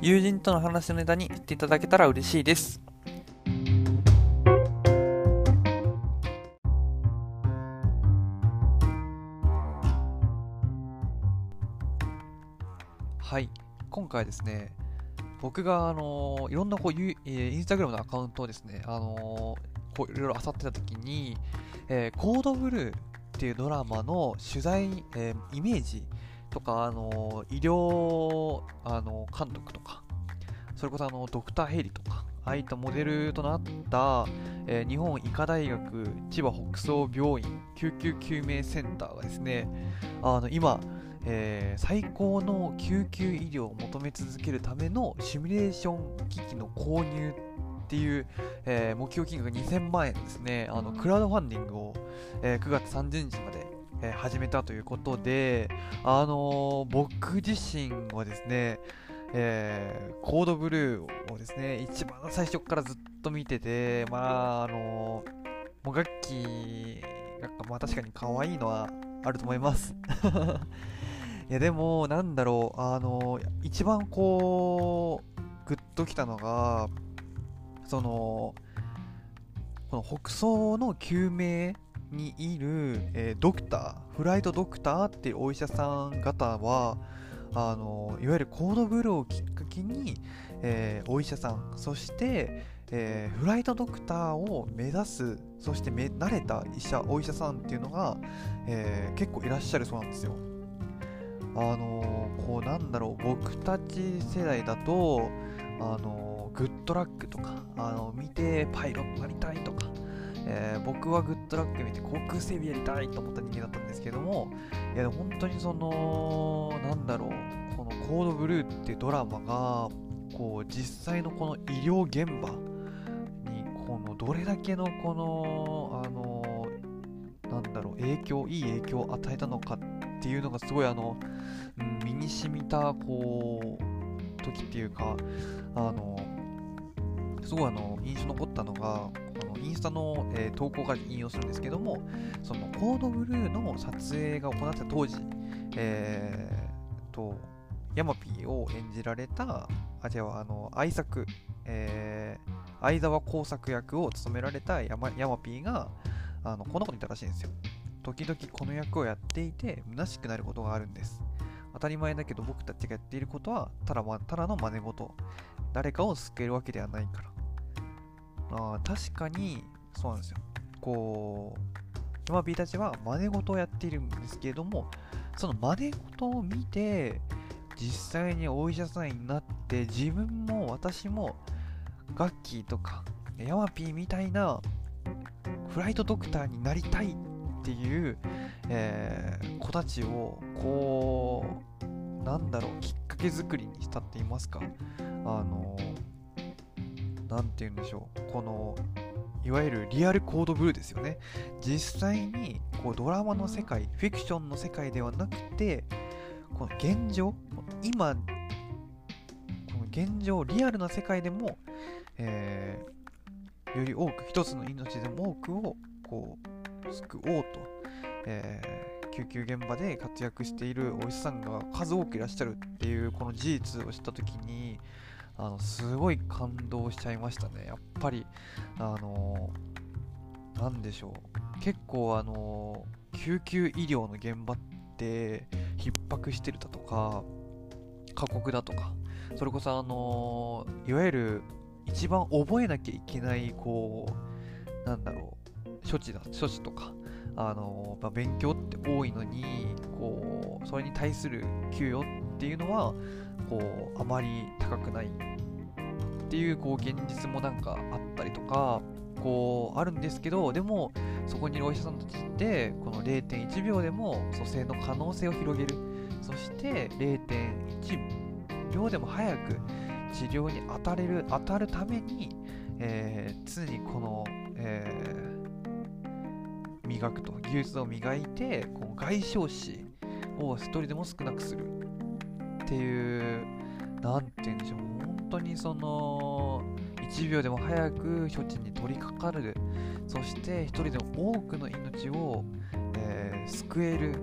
友人との話のネタにしていただけたら嬉しいです。はい、今回ですね、僕があのいろんなこう、インスタグラムのアカウントをですね、あのこういろいろ漁ってた時に、えー、コードブルーっていうドラマの取材、えー、イメージとか、あの医療あの監督とか、それこそあのドクターヘリとか、ああいったモデルとなった、えー、日本医科大学千葉北総病院救急救命センターがですね、あの今、えー、最高の救急医療を求め続けるためのシミュレーション機器の購入っていう、えー、目標金額2000万円ですね、あのクラウドファンディングを、えー、9月30日までえ、始めたということで、あのー、僕自身はですね、えー、コードブルーをですね、一番最初からずっと見てて、まあ、あのー、もがきが、まあ確かに可愛いのはあると思います。いや、でも、なんだろう、あのー、一番こう、グッときたのが、その、この北総の救命にいる、えー、ドクター、フライトドクターっていうお医者さん方は、あのいわゆるコードブルーをきっかけに、えー、お医者さん、そして、えー、フライトドクターを目指す、そしてめ慣れた医者、お医者さんっていうのが、え結構いらっしゃるそうなんですよ。あのこうなんだろう、僕たち世代だと、あのグッドラックとか、あの見てパイロットになりたいとか、えー、僕はグッドラック見て航空整備やりたいと思った人間だったんですけども、いや、本当にその、なんだろう、このコードブルーってドラマが、こう、実際のこの医療現場に、この、どれだけのこの、あの、なんだろう、影響、いい影響を与えたのかっていうのがすごいあの、うん、身に染みた、こう、時っていうか、あの、すごいあの、印象残ったのがこの、インスタの、えー、投稿から引用するんですけども、そのコードブルーの撮影が行った当時、えー、と、ヤマピーを演じられた、あ、違う、あの、愛作、えー、相沢工作役を務められたヤマヤマピーが、あの、こんなこと言ったらしいんですよ。時々この役をやっていて、虚しくなることがあるんです。当たり前だけど僕たちがやっていることはただ、ただの真似事。誰かを救えるわけではないから。あ確かに、そうなんですよ。こう、今 B たちは真似事をやっているんですけれども、その真似事を見て、実際にお医者さんになって、自分も私もガッキーとか、ヤマピーみたいなフライトドクターになりたいっていう、えー、子たちを、こう、なんだろう、きっかけ作りにしたって言いますか、あの何て言うんでしょう。このいわゆるリアルコードブルーですよね。実際にこうドラマの世界フィクションの世界ではなくてこの現状今この現状リアルな世界でも、えー、より多く一つの命でも多くをこう救おうと、えー、救急現場で活躍しているお医者さんが数多くいらっしゃるっていうこの事実を知った時にあのすごい感動しちゃいましたね。やっぱりあの何でしょう。結構あの救急医療の現場って逼迫してるだとか過酷だとかそれこそあのいわゆる一番覚えなきゃいけないこうなんだろう処置だ処置とかあの、まあ、勉強って多いのにこうそれに対する給与っていうのはこうあまり高くないっていうこう現実もなんかあったりとかこうあるんですけどでもそこにいるお医者さんたちってこの0.1秒でも蘇生の可能性を広げる。そして0.1秒でも早く治療に当たれる当たるために、えー、常にこの、えー、磨くと。技術を磨いてこの外傷死を一人でも少なくする。っていう何て言うんでしょう。本当にその1秒でも早く処置に取り掛かる。そして一人でも多くの命を、えー、救える。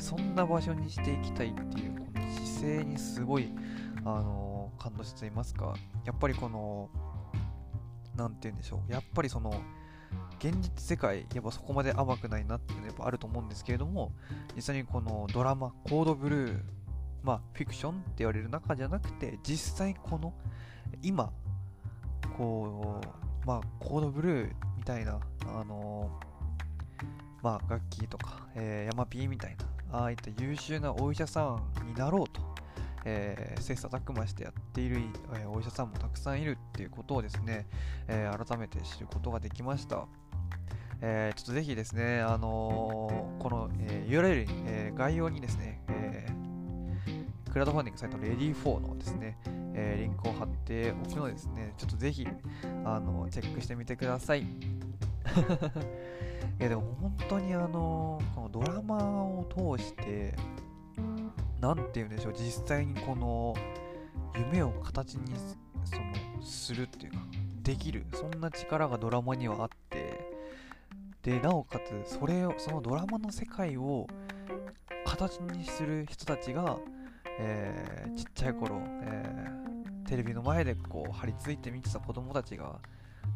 そんな場所にしていきたいっていうこの姿勢にすごい、あのー、感動していますか。やっぱりこの何て言うんでしょう。やっぱりその現実世界やっぱそこまで甘くないなっていうのはやっぱあると思うんですけれども実際にこのドラマコードブルーまあフィクションって言われる中じゃなくて実際この今こうまあコードブルーみたいなあのまあ楽器とか、えー、ヤマピーみたいなああいった優秀なお医者さんになろうと、えー、切磋琢磨してやっている、えー、お医者さんもたくさんいるっていうことをですね、えー、改めて知ることができました。えー、ちょっとぜひですね、あのー、この、えー、URL、えー、概要にですね、クラウドファンディングサイト Ready4 のですね、えー、リンクを貼っておくのでですね、ちょっとぜひ、あのチェックしてみてください。いやでも本当にあのこのドラマを通して何て言うんでしょう実際にこの夢を形にそのするっていうかできるそんな力がドラマにはあってでなおかつそれをそのドラマの世界を形にする人たちが、えー、ちっちゃい頃、えー、テレビの前でこう張り付いて見てた子供たちが、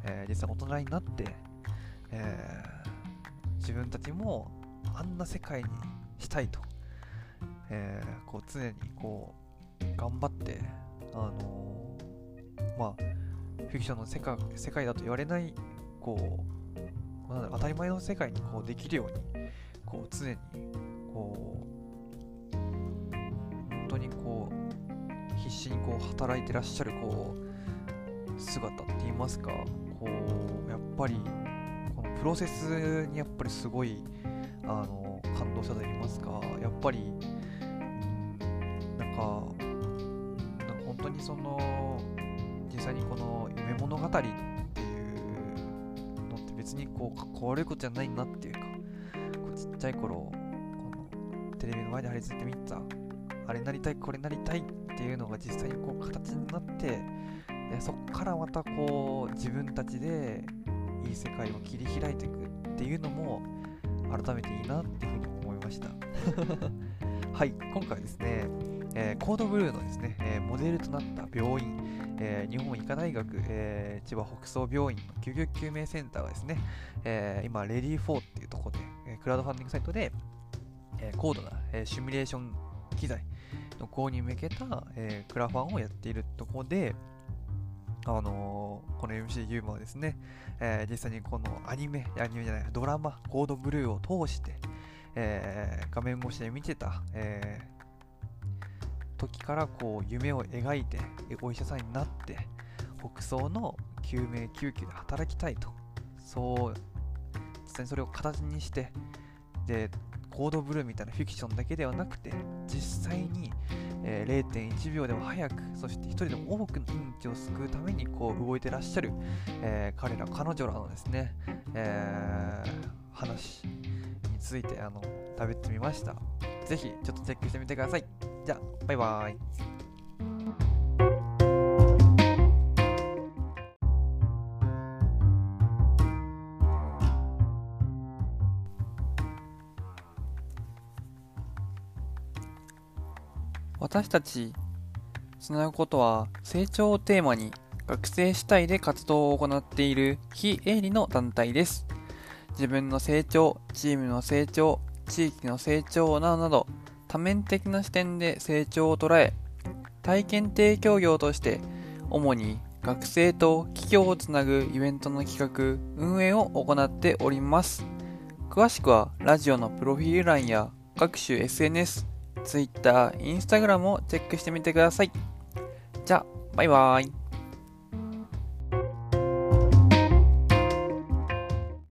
えー、実際大人になって、え自分たちもあんな世界にしたいと、え、こう常にこう頑張ってあの、まあフィクションの世界世界だと言われないこう当たり前の世界にこうできるようにこう常に当にこう必死にこう働いてらっしゃるこう姿って言いますかこうやっぱりこのプロセスにやっぱりすごいあの感動したと言いますかやっぱりなんかなんか本当にその実際にこの夢物語っていうのって別にこうかっこ悪いことじゃないなっていうかこうちっちゃい頃このテレビの前で張り付いてみたあれなりたいこれなりたいっていうのが実際にこう形になってでそっからまたこう自分たちでいい世界を切り開いていくっていうのも改めていいなっていうふうに思いました。はい今回ですね、えー、コードブルーのですね、えー、モデルとなった病院、えー、日本医科大学、え千葉北総病院の救急救命センターがですね、え今レディー4っていうところで、えクラウドファンディングサイトで、え高度な、えシミュレーション機材の購に向けた、えクラファンをやっているところで、あのー、この MC ユーマはですね、えー、実際にこのアニメ、アニメじゃない、ドラマ、コードブルーを通して、えー、画面越しで見てた、え、時からこう夢を描いて、お医者さんになって、北総の救命救急で働きたいと、そう、実際にそれを形にして、で、コードブルーみたいなフィクションだけではなくて、実際に、えー、0.1秒でも早く、そして1人でも多くの命を救うためにこう動いてらっしゃる、えー、彼ら、彼女らのですね、えー、話についてあの食べてみました。是非ちょっとチェックしてみてください。じゃあ、バイバーイ。私たちつなぐことは成長をテーマに学生主体で活動を行っている非営利の団体です。自分の成長、チームの成長、地域の成長などなど多面的な視点で成長を捉え体験提供業として主に学生と企業をつなぐイベントの企画、運営を行っております。詳しくはラジオのプロフィール欄や各種 SNS、Twitter、Instagram をチェックしてみてください。じゃあ、バイバーイ。